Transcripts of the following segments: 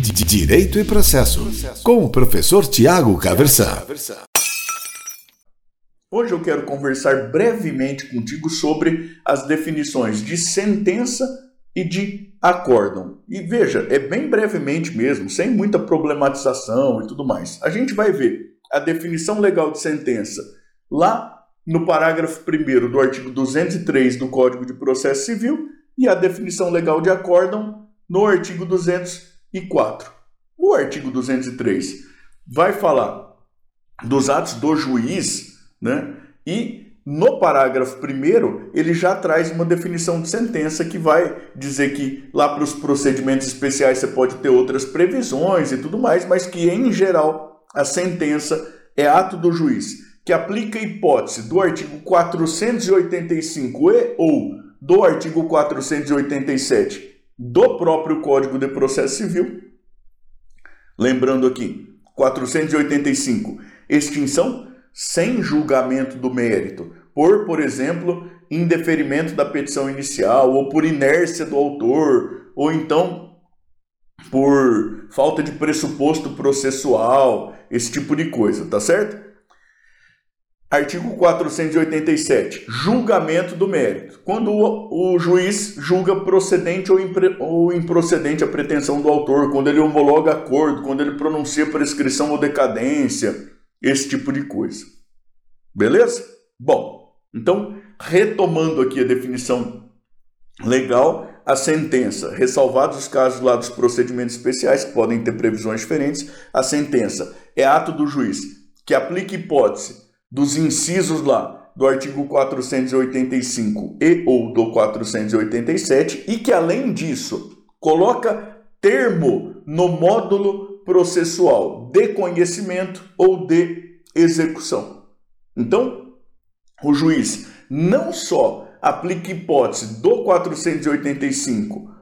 Direito e Processo, com o professor Tiago Caversan. Hoje eu quero conversar brevemente contigo sobre as definições de sentença e de acórdão. E veja, é bem brevemente mesmo, sem muita problematização e tudo mais. A gente vai ver a definição legal de sentença lá no parágrafo 1 do artigo 203 do Código de Processo Civil e a definição legal de acórdão no artigo 204. O artigo 203 vai falar dos atos do juiz, né? E no parágrafo 1 ele já traz uma definição de sentença que vai dizer que lá para os procedimentos especiais você pode ter outras previsões e tudo mais, mas que em geral a sentença é ato do juiz que aplica a hipótese do artigo 485 e ou do artigo 487 do próprio Código de Processo Civil. Lembrando aqui, 485, extinção sem julgamento do mérito, por, por exemplo, indeferimento da petição inicial, ou por inércia do autor, ou então por falta de pressuposto processual, esse tipo de coisa, tá certo? Artigo 487. Julgamento do mérito. Quando o, o juiz julga procedente ou, impre, ou, improcedente a pretensão do autor, quando ele homologa acordo, quando ele pronuncia prescrição ou decadência, esse tipo de coisa. Beleza? Bom, então, retomando aqui a definição legal, a sentença, ressalvados os casos lá dos procedimentos especiais, que podem ter previsões diferentes, a sentença é ato do juiz que aplica hipótese dos incisos lá do artigo 485 e ou do 487 e que além disso coloca termo no módulo processual de conhecimento ou de execução. Então, o juiz não só aplica hipótese do 485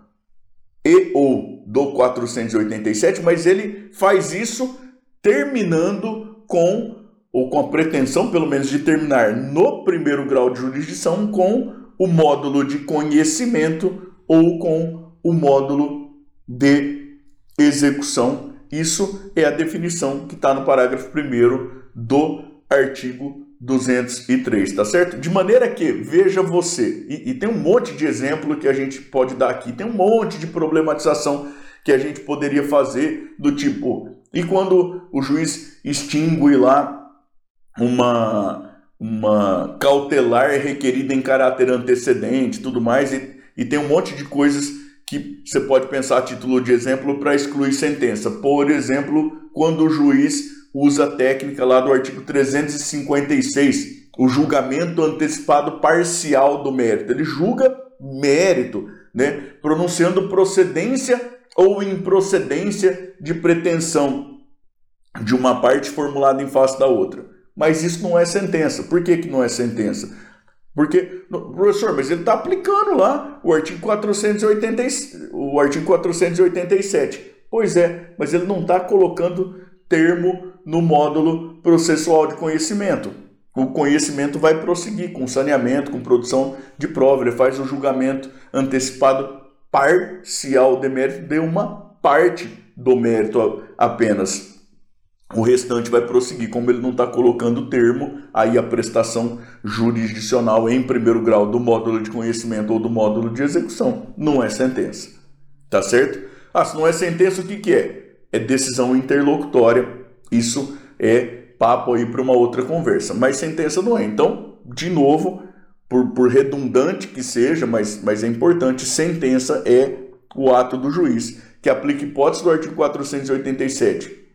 e ou do 487, mas ele faz isso terminando com ou com a pretensão, pelo menos, de terminar no primeiro grau de jurisdição com o módulo de conhecimento ou com o módulo de execução. Isso é a definição que está no parágrafo 1 do artigo 203, tá certo? De maneira que, veja você, e, e, tem um monte de exemplo que a gente pode dar aqui, tem um monte de problematização que a gente poderia fazer, do tipo, e quando o juiz extingue lá uma, uma cautelar requerida em caráter antecedente, tudo mais, e, e tem um monte de coisas que você pode pensar a título de exemplo para excluir sentença. Por exemplo, quando o juiz usa a técnica lá do artigo 356, o julgamento antecipado parcial do mérito. Ele julga mérito, né, pronunciando procedência ou improcedência de pretensão de uma parte formulada em face da outra. Mas isso não é sentença. Por que, que não é sentença? Porque, professor, mas ele está aplicando lá o artigo, 480, o artigo 487. Pois é, mas ele não está colocando termo no módulo processual de conhecimento. O conhecimento vai prosseguir com saneamento, com produção de prova. Ele faz o julgamento antecipado parcial de mérito de uma parte do mérito apenas o restante vai prosseguir. Como ele não está colocando termo, aí a prestação jurisdicional em primeiro grau do módulo de conhecimento ou do módulo de execução não é sentença. Tá certo? Ah, se não é sentença, o que, que é? É decisão interlocutória. Isso é papo aí para uma outra conversa. Mas sentença não é. Então, de novo, por, por redundante que seja, mas, mas é importante, sentença é o ato do juiz que aplica hipótese do artigo 487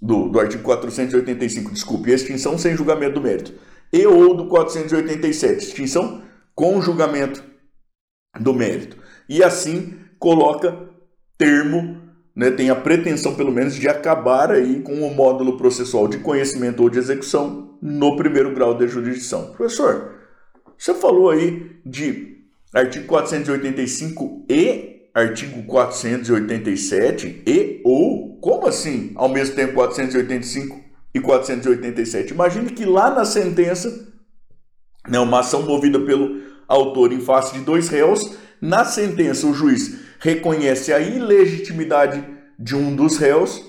do, do artigo 485, desculpe, extinção sem julgamento do mérito, e ou do 487, extinção com julgamento do mérito. E assim coloca termo, né, tem a pretensão pelo menos de acabar aí com o módulo processual de conhecimento ou de execução no primeiro grau de jurisdição. Professor, você falou aí de artigo 485 e artigo 487 e ou como assim, ao mesmo tempo 485 e 487? Imagine que lá na sentença, né, uma ação movida pelo autor em face de dois réus, na sentença o juiz reconhece a ilegitimidade de um dos réus,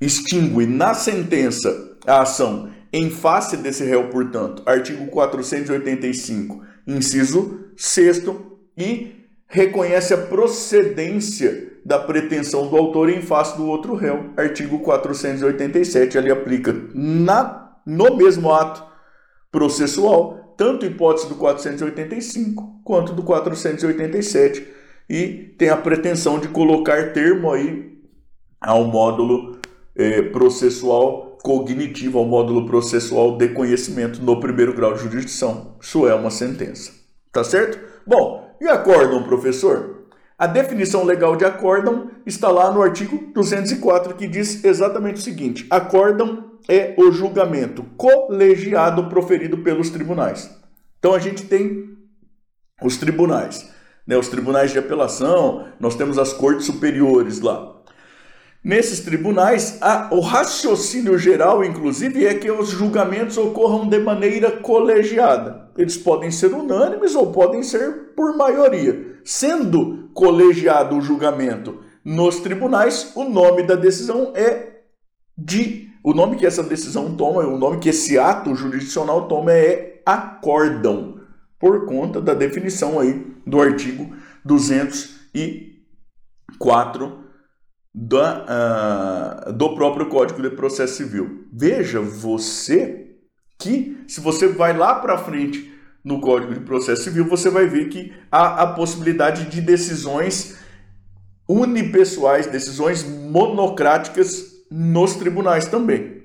extingue na sentença a ação em face desse réu, portanto, artigo 485, inciso 6 e reconhece a procedência da pretensão do autor em face do outro réu, artigo 487, ele aplica na no mesmo ato processual, tanto hipótese do 485 quanto do 487 e tem a pretensão de colocar termo aí ao módulo eh, processual cognitivo, ao módulo processual de conhecimento no primeiro grau de jurisdição. Isso é uma sentença. Tá certo? Bom, e acórdão, professor? A definição legal de acórdão está lá no artigo 204, que diz exatamente o seguinte: acórdão é o julgamento colegiado proferido pelos tribunais. Então a gente tem os tribunais né, os tribunais de apelação, nós temos as cortes superiores lá. Nesses tribunais, a, o raciocínio geral, inclusive, é que os julgamentos ocorram de maneira colegiada. Eles podem ser unânimes ou podem ser por maioria. Sendo colegiado o julgamento nos tribunais, o nome da decisão é de. O nome que essa decisão toma, o nome que esse ato jurisdicional toma é acórdão por conta da definição aí do artigo 204 da, uh, do próprio Código de Processo Civil. Veja você que, se você vai lá para frente no Código de Processo Civil, você vai ver que há a possibilidade de decisões unipessoais, decisões monocráticas nos tribunais também.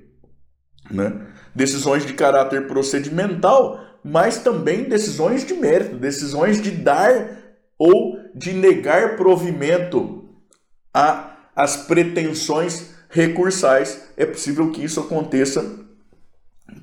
Né? Decisões de caráter procedimental mas também decisões de mérito, decisões de dar ou de negar provimento às pretensões recursais. É possível que isso aconteça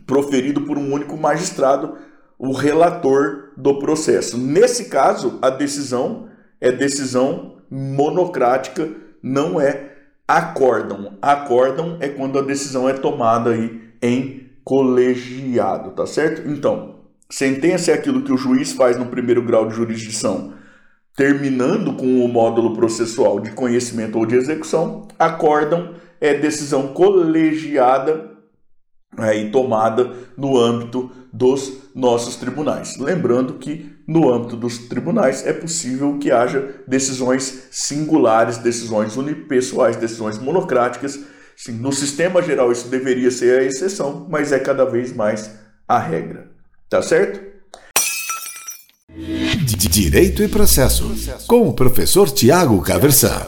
proferido por um único magistrado, o relator do processo. Nesse caso, a decisão é decisão monocrática, não é acórdão. Acórdão é quando a decisão é tomada aí em colegiado, tá certo? Então, Sentença é aquilo que o juiz faz no primeiro grau de jurisdição, terminando com o módulo processual de conhecimento ou de execução. Acórdão é decisão colegiada é, e tomada no âmbito dos nossos tribunais. Lembrando que no âmbito dos tribunais é possível que haja decisões singulares, decisões unipessoais, decisões monocráticas. Sim, no sistema geral isso deveria ser a exceção, mas é cada vez mais a regra. Tá certo? Direito e processo, com o professor Tiago Caversan.